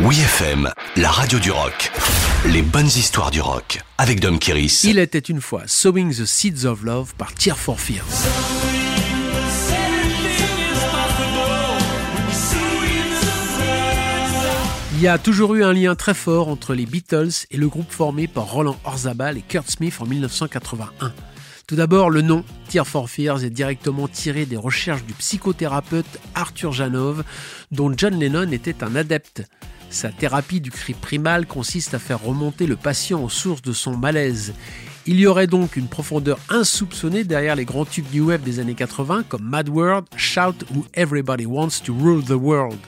Oui FM, la radio du rock. Les bonnes histoires du rock avec Dom Kiris. Il était une fois Sowing the Seeds of Love par Tear for Fears. Il y a toujours eu un lien très fort entre les Beatles et le groupe formé par Roland Orzabal et Kurt Smith en 1981. Tout d'abord, le nom Tear for Fears est directement tiré des recherches du psychothérapeute Arthur Janov, dont John Lennon était un adepte. Sa thérapie du cri primal consiste à faire remonter le patient aux sources de son malaise. Il y aurait donc une profondeur insoupçonnée derrière les grands tubes New Wave des années 80 comme Mad World, Shout ou Everybody Wants to Rule the World.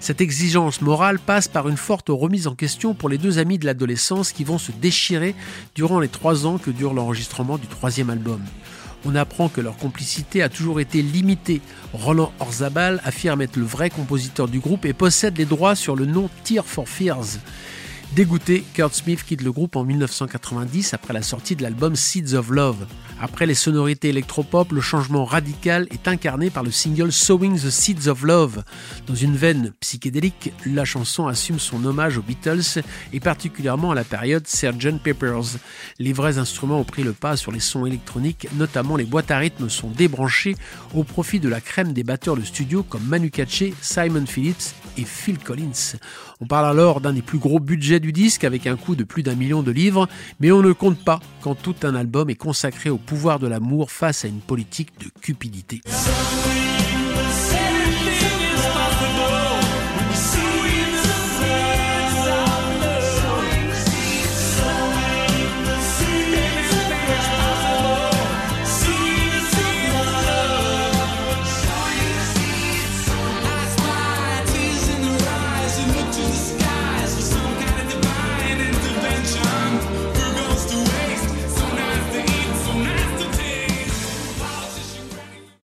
Cette exigence morale passe par une forte remise en question pour les deux amis de l'adolescence qui vont se déchirer durant les trois ans que dure l'enregistrement du troisième album. On apprend que leur complicité a toujours été limitée. Roland Orzabal affirme être le vrai compositeur du groupe et possède les droits sur le nom Tear for Fears. Dégoûté, Kurt Smith quitte le groupe en 1990 après la sortie de l'album Seeds of Love. Après les sonorités électropop, le changement radical est incarné par le single Sowing the Seeds of Love. Dans une veine psychédélique, la chanson assume son hommage aux Beatles et particulièrement à la période Sgt. Peppers. Les vrais instruments ont pris le pas sur les sons électroniques, notamment les boîtes à rythme sont débranchées au profit de la crème des batteurs de studio comme Manu Katché, Simon Phillips et Phil Collins. On parle alors d'un des plus gros budgets du disque avec un coût de plus d'un million de livres, mais on ne compte pas quand tout un album est consacré au pouvoir de l'amour face à une politique de cupidité.